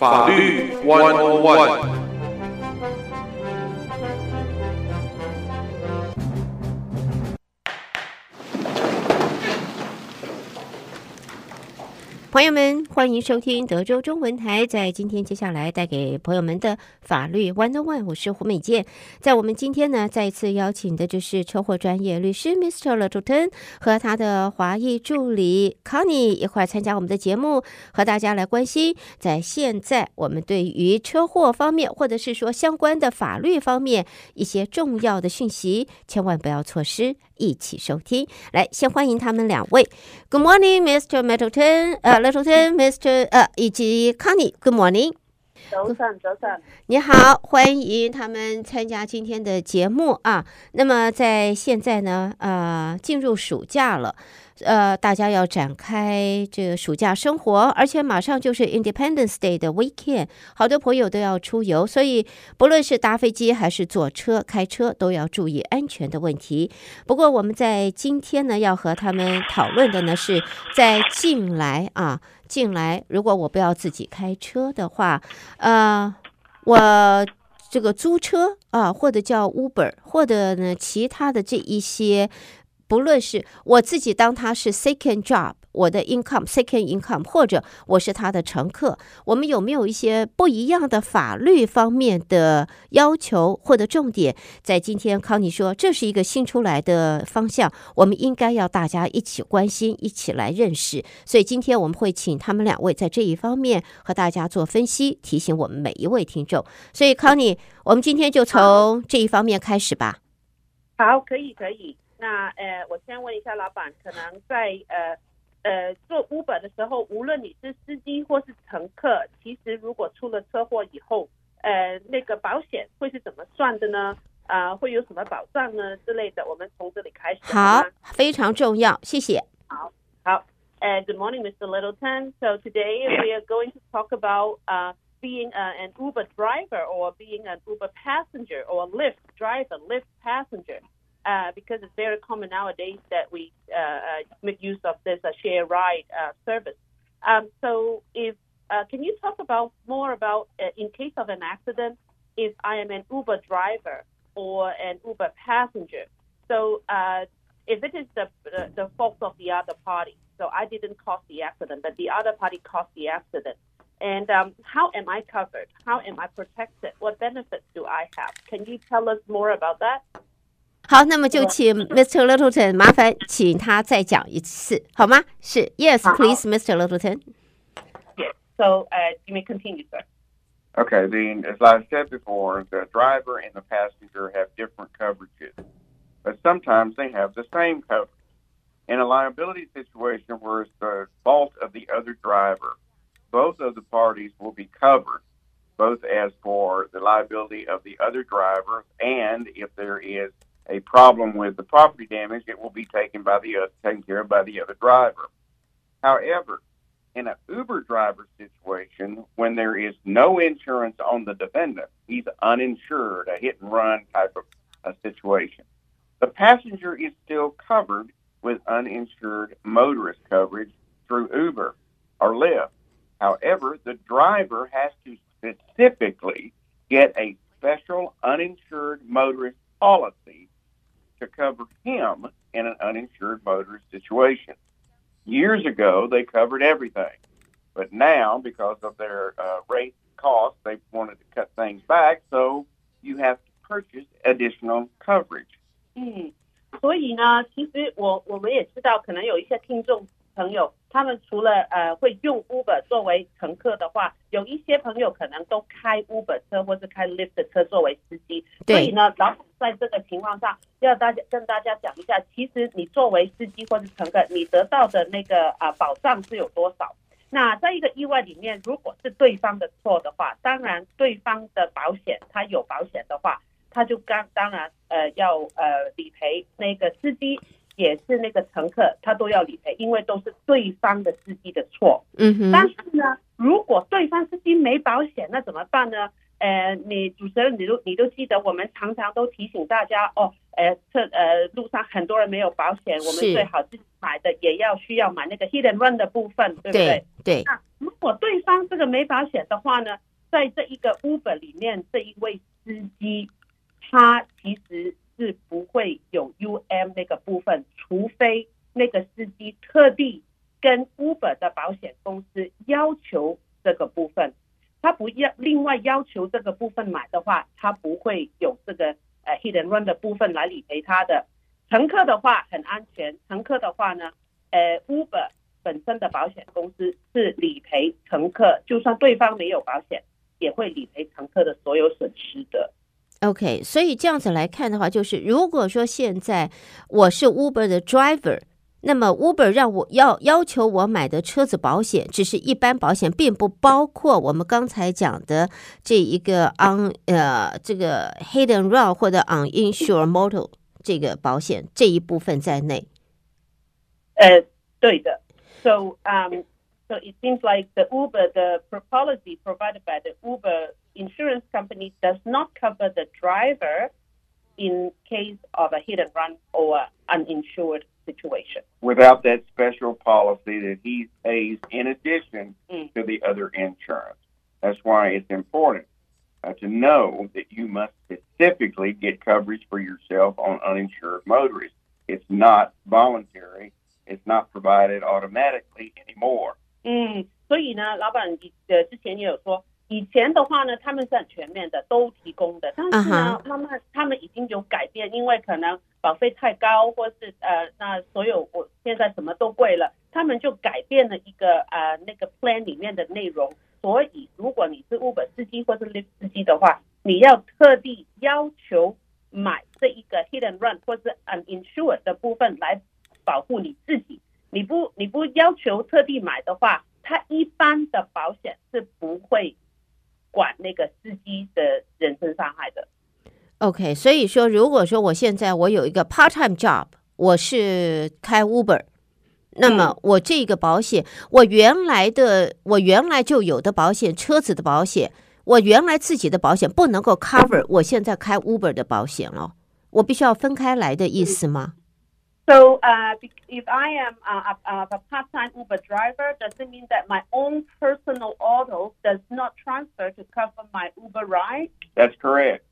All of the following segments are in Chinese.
法律 One On One。朋友们，欢迎收听德州中文台。在今天接下来带给朋友们的法律 One On One，我是胡美健。在我们今天呢，再一次邀请的就是车祸专业律师 Mr. Littleton 和他的华裔助理 Connie 一块参加我们的节目，和大家来关心在现在我们对于车祸方面，或者是说相关的法律方面一些重要的讯息，千万不要错失。一起收听，来，先欢迎他们两位。Good morning, Mr. Middleton，呃、uh,，Littleton，Mr. 呃，以及 Connie。Good morning，早上，早上，你好，欢迎他们参加今天的节目啊。那么在现在呢，呃，进入暑假了。呃，大家要展开这个暑假生活，而且马上就是 Independence Day 的 weekend，好多朋友都要出游，所以不论是搭飞机还是坐车、开车，都要注意安全的问题。不过我们在今天呢，要和他们讨论的呢，是在近来啊，近来如果我不要自己开车的话，呃，我这个租车啊，或者叫 Uber，或者呢其他的这一些。不论是我自己当他是 second job，我的 income second income，或者我是他的乘客，我们有没有一些不一样的法律方面的要求或者重点？在今天康妮说这是一个新出来的方向，我们应该要大家一起关心，一起来认识。所以今天我们会请他们两位在这一方面和大家做分析，提醒我们每一位听众。所以康妮，我们今天就从这一方面开始吧。好，可以，可以。那呃，我先问一下老板，可能在呃呃做 Uber 的时候，无论你是司机或是乘客，其实如果出了车祸以后，呃，那个保险会是怎么算的呢？啊、呃，会有什么保障呢之类的？我们从这里开始。好，非常重要，谢谢。好，好。呃，Good morning, Mr. Littleton. So today we are going to talk about uh being an Uber driver or being an Uber passenger or Lyft driver, Lyft passenger. Uh, because it's very common nowadays that we uh, uh, make use of this share ride service. Um, so, if can you talk about more about in case of an accident, if I am an Uber driver or an Uber passenger? So, if it is the, the, the fault of the other party, so I didn't cause the accident, but the other party caused the accident. And um, how am I covered? How am I protected? What benefits do I have? Can you tell us more about that? 好，那么就请 Mr. Littleton 麻烦请他再讲一次，好吗？是，Yes, please, Mr. Littleton. Yes. So, uh, you may continue, sir. Okay. Then, as I said before, the driver and the passenger have different coverages, but sometimes they have the same coverage. In a liability situation where it's the fault of the other driver, both of the parties will be covered, both as for the liability of the other driver and if there is a problem with the property damage, it will be taken by the other, taken care of by the other driver. However, in an Uber driver situation, when there is no insurance on the defendant, he's uninsured, a hit and run type of a situation. The passenger is still covered with uninsured motorist coverage through Uber or Lyft. However, the driver has to specifically get a special uninsured motorist policy to cover him in an uninsured motorist situation. Years ago, they covered everything, but now, because of their uh, rate cost, they wanted to cut things back, so you have to purchase additional coverage. 嗯，所以呢，其实我我们也知道，可能有一些听众 朋友，他们除了呃会用 Uber 作为乘客的话，有一些朋友可能都开 Uber 车或是开 Lyft 车作为司机。所以呢，老板在这个情况下，要大家跟大家讲一下，其实你作为司机或是乘客，你得到的那个啊、呃、保障是有多少？那在一个意外里面，如果是对方的错的话，当然对方的保险他有保险的话，他就刚当然呃要呃理赔那个司机。也是那个乘客，他都要理赔，因为都是对方的司机的错。嗯哼。但是呢，如果对方司机没保险，那怎么办呢？呃，你主持人，你都你都记得，我们常常都提醒大家哦，呃，车呃路上很多人没有保险，我们最好自己买的，也要需要买那个 hit and run 的部分，对不对？对。对那如果对方这个没保险的话呢，在这一个 Uber 里面，这一位司机他其实是不会有 UM 那个部分，除非那个司机特地跟 Uber 的保险公司要求这个部分，他不要另外要求这个部分买的话，他不会有这个呃 hit and run 的部分来理赔他的。乘客的话很安全，乘客的话呢，呃 Uber 本身的保险公司是理赔乘客，就算对方没有保险，也会理赔乘客的所有损失的。OK，所以这样子来看的话，就是如果说现在我是 Uber 的 driver，那么 Uber 让我要要求我买的车子保险只是一般保险，并不包括我们刚才讲的这一个 on 呃这个 hit and run 或者 uninsured motor 这个保险这一部分在内。呃，对的。So um, so it seems like the Uber the policy provided by the Uber insurance company does not cover the driver in case of a hit and run or uninsured situation. Without that special policy that he pays in addition Mm. to the other insurance. That's why it's important uh, to know that you must specifically get coverage for yourself on uninsured motorists. It's not voluntary. It's not provided automatically anymore. 嗯，所以呢，老板以呃之前也有说， 以前的话呢，他们是很全面的，都提供的。但是呢，慢慢他们已经有改变，因为可能保费太高，或是呃，那所有我现在什么都贵了，他们就改变了一个呃那个 plan 里面的内容。所以，如果你是 Uber 司机或是 Lyft 司机的话，你要特地要求买这一个 Hit and Run 或是 Uninsured 的部分来保护你自己。你不你不要求特地买的话，它一般的保险是不会管那个司机的人身伤害的。OK，所以说，如果说我现在我有一个 part time job，我是开 Uber，那么我这个保险，我原来的我原来就有的保险，车子的保险，我原来自己的保险不能够 cover 我现在开 Uber 的保险了，我必须要分开来的意思吗？So, uh, if I am a, a, a part-time Uber driver, does it mean that my own personal auto does not transfer to cover my Uber ride? That's correct.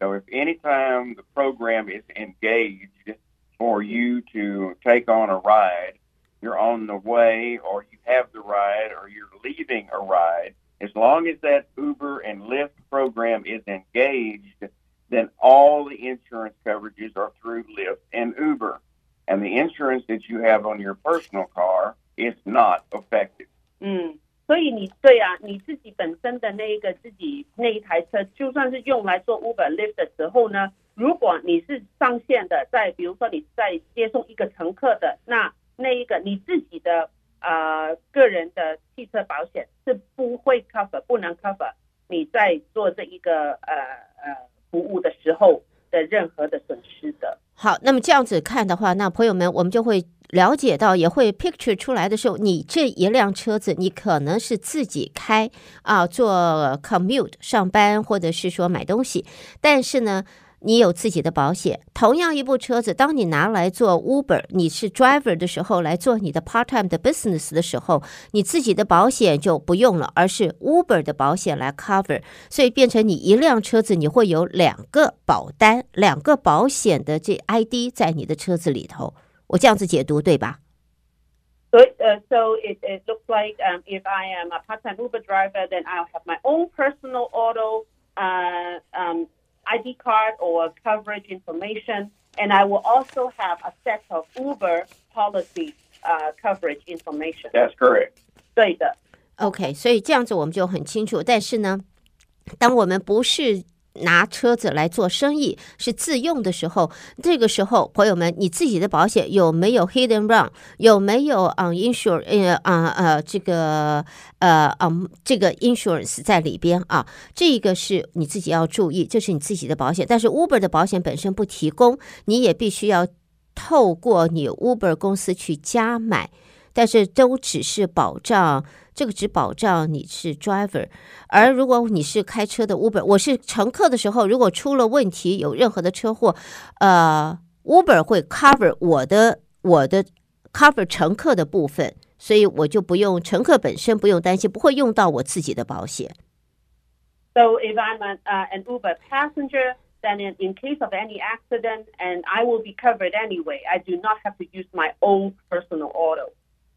So if anytime the program is engaged for you to take on a ride, you're on the way or you have the ride or you're leaving a ride, as long as that Uber and Lyft program is engaged, then all the insurance coverages are through Lyft and Uber And the insurance that you have on your personal car is not affected. 嗯，所以你对啊，你自己本身的那一个自己那一台车，就算是用来做 Uber Lyft 的时候呢，如果你是上线的，在比如说你在接送一个乘客的，那那一个你自己的呃个人的汽车保险是不会 cover，不能 cover 你在做这一个呃呃服务的时候 的任何的损失的。好，那么这样子看的话，那朋友们，我们就会了解到，也会 picture 出来的时候，你这一辆车子，你可能是自己开啊，做 commute 上班，或者是说买东西，但是呢，你有自己的保险。同样一部车子，当你拿来做 Uber，你是 driver 的时候，来做你的 part time 的 business 的时候，你自己的保险就不用了，而是 Uber 的保险来 cover，所以变成你一辆车子，你会有两个保单、两个保险的这 ID 在你的车子里头。我这样子解读对吧？ So, uh, so it, it looks like um, if I am a part-time Uber driver, then I'll have my own personal auto uh, um, ID card or coverage information, and I will also have a set of Uber policy uh, coverage information. That's correct. 对的。 OK，所以这样子我们就很清楚。但是呢，当我们不是 拿车子来做生意，是自用的时候，这个时候，朋友们，你自己的保险有没有 hidden run，有没有 uninsured 呃啊呃这个呃嗯这个 insurance 在里边啊？这个是你自己要注意，这是你自己的保险。但是 Uber 的保险本身不提供，你也必须要透过你 Uber 公司去加买。但是都只是保障，这个只保障你是 driver，而如果你是开车的 Uber，我是乘客的时候，如果出了问题，有任何的车祸，呃，Uber 会 cover 我的我的 cover 乘客的部分， 所以我就不用乘客本身不用担心，不会用到我自己的保险。So if I'm an, uh, an Uber passenger, then in, in case of any accident, and I will be covered anyway, I do not have to use my own personal auto.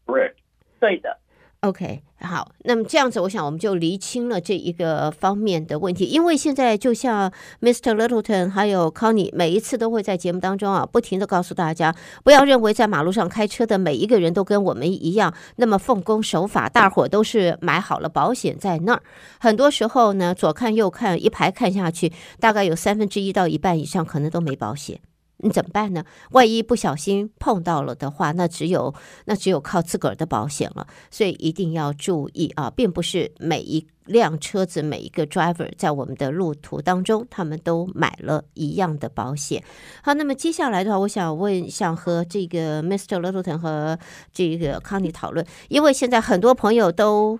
Correct. 对的。OK，好，那么这样子，我想我们就厘清了这一个方面的问题。因为现在就像 Mr. Littleton 还有 Connie 每一次都会在节目当中啊，不停的告诉大家，不要认为在马路上开车的每一个人都跟我们一样那么奉公守法，大伙都是买好了保险在那儿。很多时候呢，左看右看，一排看下去，大概有三分之一到一半以上可能都没保险。你怎么办呢？万一不小心碰到了的话，那只有那只有靠自个儿的保险了。所以一定要注意啊，并不是每一辆车子、每一个 driver 在我们的路途当中，他们都买了一样的保险。好，那么接下来的话，我想问，想和这个 Mr. Littleton 和这个 Connie 讨论，因为现在很多朋友都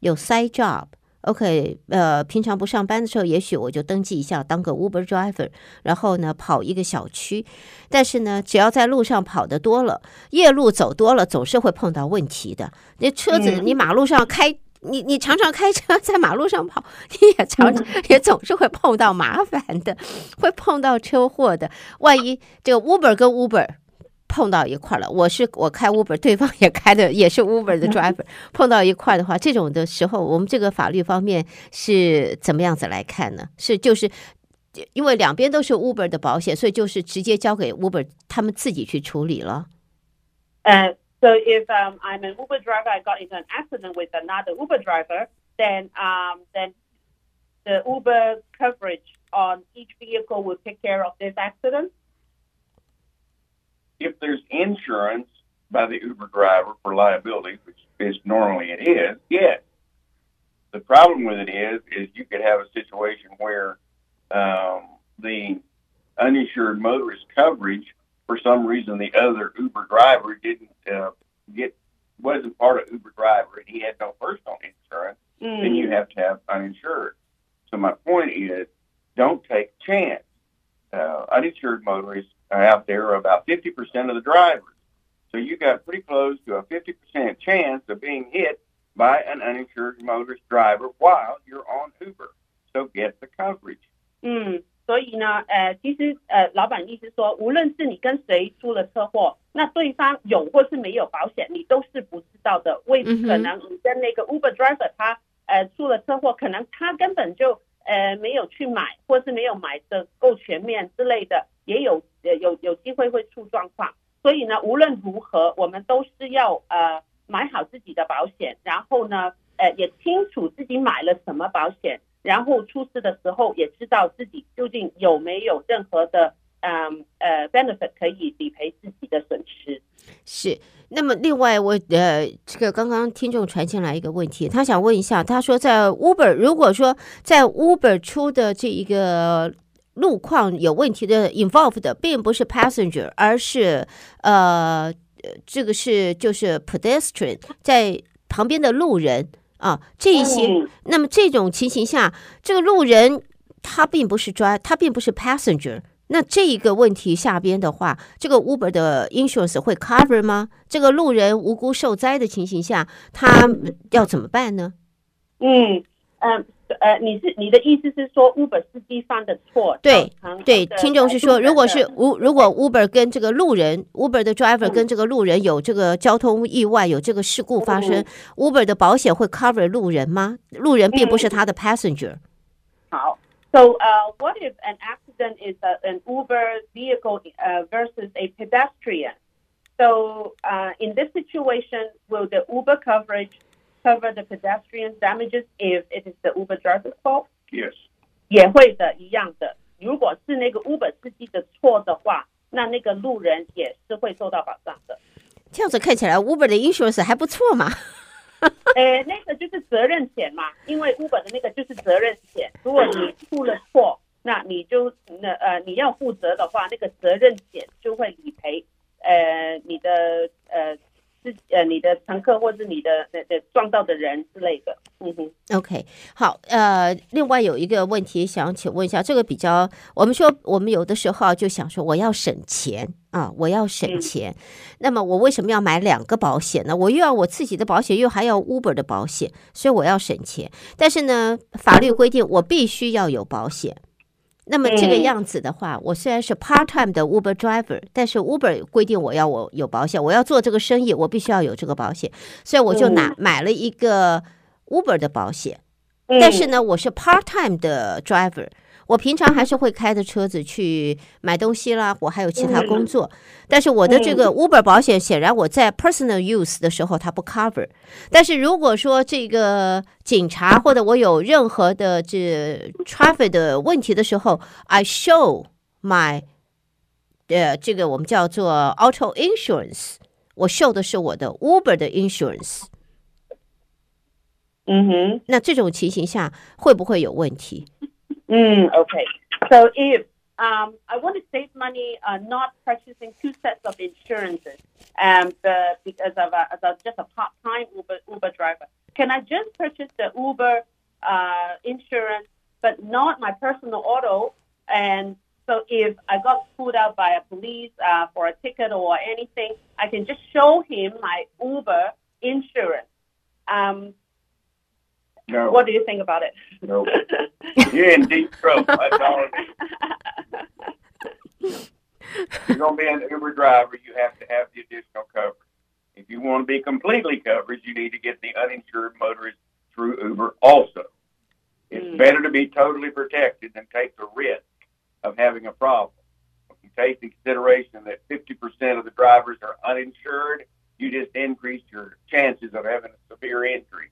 有 side job。OK，呃，平常不上班的时候，也许我就登记一下当个 Uber driver，然后呢跑一个小区。但是呢，只要在路上跑得多了，夜路走多了，总是会碰到问题的。那车子，你马路上开，你你常常开车 在马路上跑，你也常常也总是会碰到麻烦的，会碰到车祸的。万一这个 Uber 跟 Uber。碰到一块了，我是我开 Uber，对方也开的也是 Uber 的 driver，碰到一块的话，这种的时候，我们这个法律方面是怎么样子来看呢？是就是因为两边都是 Uber 的保险，所以就是直接交给 Uber 他们自己去处理了。Uh, so if um, I'm an Uber driver, I got into an accident with another Uber driver, then um, then the Uber coverage on each vehicle will take care of this accident. If there's insurance by the Uber driver for liability, which is normally it is, yes. The problem with it is, is you could have a situation where um, the uninsured motorist coverage, for some reason, the other Uber driver didn't uh, get wasn't part of Uber driver and he had no personal insurance. Mm. Then you have to have uninsured. So my point is, don't take chance Uh, uninsured motorists out there are about 50% of the drivers. So you got pretty close to a 50% chance of being hit by an uninsured motorist driver while you're on Uber. So get the coverage. 嗯，所以呢，呃，其实呃，老板意思说，无论是你跟谁出了车祸，那对方有或是没有保险，你都是不知道的。为可能你跟那个 Uber driver 他呃出了车祸，可能他根本就 呃没有去买，或是没有买的够全面之类的。也有呃有有机会会出状况，所以呢，无论如何，我们都是要呃买好自己的保险，然后呢，呃也清楚自己买了什么保险，然后出事的时候也知道自己究竟有没有任何的嗯呃，benefit 可以理赔自己的损失。是，那么另外我呃这个刚刚听众传进来一个问题，他想问一下，他说在 Uber 如果说在 Uber 出的这一个。路况有问题的 involved 的并不是 passenger，而是呃，这个是就是 pedestrian 在旁边的路人啊，这一些。嗯、那么这种情形下，这个路人他并不是 drive，他并不是 passenger。那这一个问题下边的话，这个 Uber 的 insurance 会 cover 吗？这个路人无辜受灾的情形下，他要怎么办呢？嗯嗯。呃，你是你的意思是说 Uber 司机犯的错？对对，听众是说，如果是无如果 Uber 跟这个路人，Uber 的 driver 跟这个路人有这个交通意外，有这个事故发生，嗯，Uber 的保险会 cover 路人吗？路人并不是他的 passenger。好，So, uh, what if an accident is a, an Uber vehicle uh, versus a pedestrian? So, uh, in this situation, will the Uber coverage cover the pedestrian damages if it is the Uber driver's fault? Yes. 也会的，一样的。如果是那个 Uber 司机的错的话，那那个路人也是会受到保障的。这样子看起来，Uber 的 insurance 还不错嘛？呃，那个就是责任险嘛，因为 Uber 的那个就是责任险。如果你出了错， 那你就那呃你要负责的话，那个责任险就会理赔呃你的呃。是呃你的乘客或是你的的的撞到的人之类的。嗯哼，OK，好，呃，另外有一个问题想请问一下，这个比较，我们说我们有的时候就想说我要省钱啊，我要省钱，嗯、那么我为什么要买两个保险呢？我又要我自己的保险，又还要 Uber 的保险，所以我要省钱。但是呢，法律规定我必须要有保险。那么这个样子的话，我虽然是 part time 的 Uber driver，但是 Uber 规定我要我有保险，我要做这个生意，我必须要有这个保险，所以我就拿买了一个 Uber 的保险。但是呢，我是 part time 的 driver。我平常还是会开着车子去买东西啦，我还有其他工作。但是我的这个 Uber 保险，显然我在 personal use 的时候它不 cover。但是如果说这个警察或者我有任何的这 traffic 的问题的时候，I show my 呃这个我们叫做 auto insurance，我 show 的是我的 Uber 的 insurance。嗯哼，那这种情形下会不会有问题？Mm, okay. So if um, I want to save money, uh, not purchasing two sets of insurances, um, the, because of, a, as a, just a part-time Uber, Uber driver, can I just purchase the Uber uh, insurance, but not my personal auto? And so if I got pulled out by a police uh, for a ticket or anything, I can just show him my Uber insurance. Um, no. What do you think about it? No. You're in deep trouble. That's all it is. If you're going to be an Uber driver, you have to have the additional coverage. If you want to be completely covered, you need to get the uninsured motorist through Uber also. It's mm. better to be totally protected than take the risk of having a problem. If you take into consideration that 50% of the drivers are uninsured, you just increase your chances of having a severe injury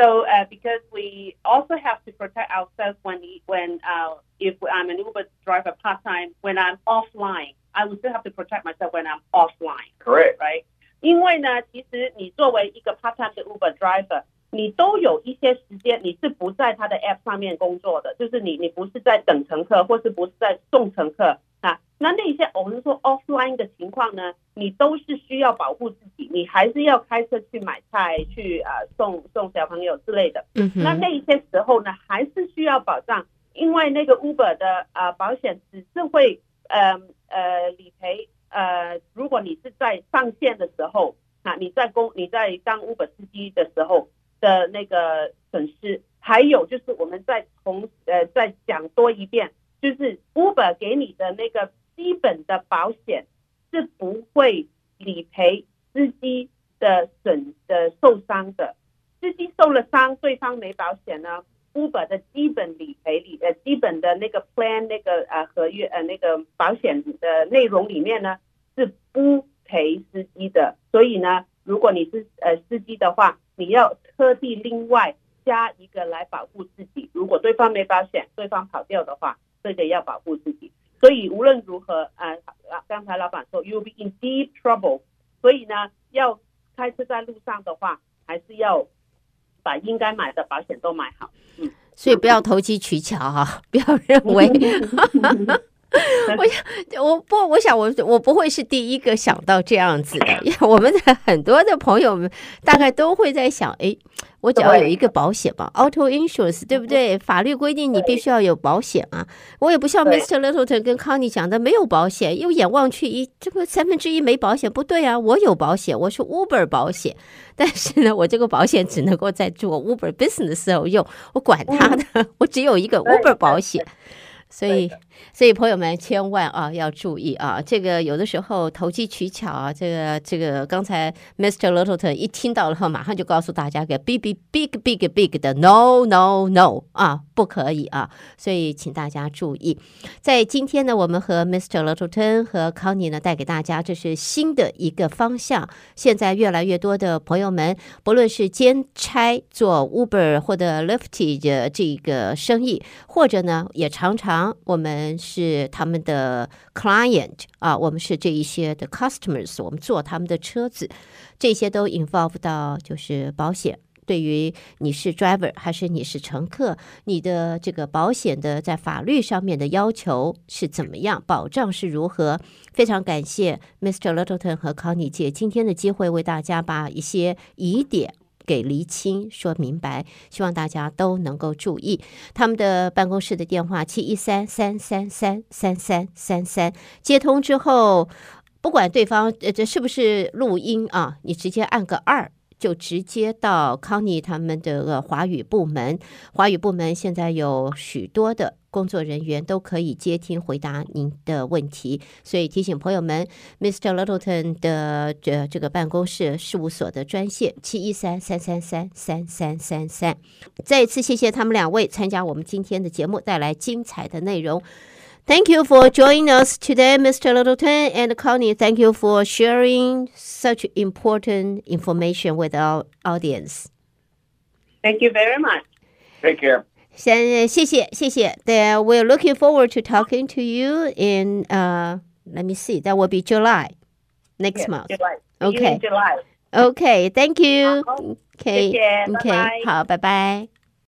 so uh, because we also have to protect ourselves when when uh, if I'm an Uber driver part time, when I'm offline, I will still have to protect myself when I'm offline. Correct. Right. 因为呢，其实你作为一个 part time 的 Uber driver，你都有一些时间你是不在他的 app 上面工作的，就是你你不是在等乘客，或是不是在送乘客。 啊，那那些我们说 offline 的情况呢，你都是需要保护自己，你还是要开车去买菜，去呃送送小朋友之类的。嗯哼。那那一些时候呢，还是需要保障，因为那个 Uber 的呃保险只是会呃呃理赔呃，如果你是在上线的时候啊，你在公你在当 Uber 司机的时候的那个损失，还有就是我们再重呃再讲多一遍。就是 Uber 给你的那个基本的保险是不会理赔司机的损的受伤的，司机受了伤，对方没保险呢，Uber 的基本理赔理呃基本的那个 plan 那个呃合约呃那个保险的内容里面呢是不赔司机的，所以呢，如果你是呃司机的话，你要特地另外加一个来保护自己，如果对方没保险，对方跑掉的话。这个要保护自己，所以无论如何，啊、呃，刚才老板说，you'll be in deep trouble。所以呢，要开车在路上的话，还是要把应该买的保险都买好。嗯，所以不要投机取巧哈、啊，不要认为。我想，我不，我想我我不会是第一个想到这样子的，因为我们的很多的朋友们大概都会在想，哎，我只要有一个保险吧，auto insurance，对不对？法律规定你必须要有保险啊。我也不像 Mr. Littleton 跟 Connie 讲的没有保险，又眼望去一这个三分之一没保险，不对啊，我有保险，我是 Uber 保险，但是呢，我这个保险只能够在做 Uber business 的时候用，我管他的，我只有一个 Uber 保险。所以，所以朋友们千万啊要注意啊，这个有的时候投机取巧啊，这个这个刚才 Mr. Littleton 一听到了后，马上就告诉大家个 big big big big big 的 no no no 啊，不可以啊，所以请大家注意。在今天呢，我们和 Mr. Littleton 和 Connie 呢带给大家这是新的一个方向。现在越来越多的朋友们，不论是兼差做 Uber 或者 Lyft 的这个生意，或者呢也常常。我们是他们的 client 啊，我们是这一些的 customers，我们坐他们的车子，这些都 involve 到就是保险。对于你是 driver 还是你是乘客，你的这个保险的在法律上面的要求是怎么样，保障是如何？非常感谢 Mr. Littleton 和 Connie 借今天的机会为大家把一些疑点。给厘清说明白，希望大家都能够注意他们的办公室的电话七一三三三三三三三三，接通之后，不管对方呃这是不是录音啊，你直接按个二。就直接到康妮他们的华语部门，华语部门现在有许多的工作人员都可以接听回答您的问题，所以提醒朋友们，Mr. Littleton 的这这个办公室事务所的专线七一三三三三三三三三。再一次谢谢他们两位参加我们今天的节目，带来精彩的内容。Thank you for joining us today, Mr. Littleton and Connie. Thank you for sharing such important information with our audience. Thank you very much. Take care. 先谢谢谢谢。Then we're looking forward to talking to you in uh, let me see, that will be July next Yes, month. July. Okay. In July. Okay, thank you. 好 Okay, 谢谢，拜 okay, 拜。好，拜拜。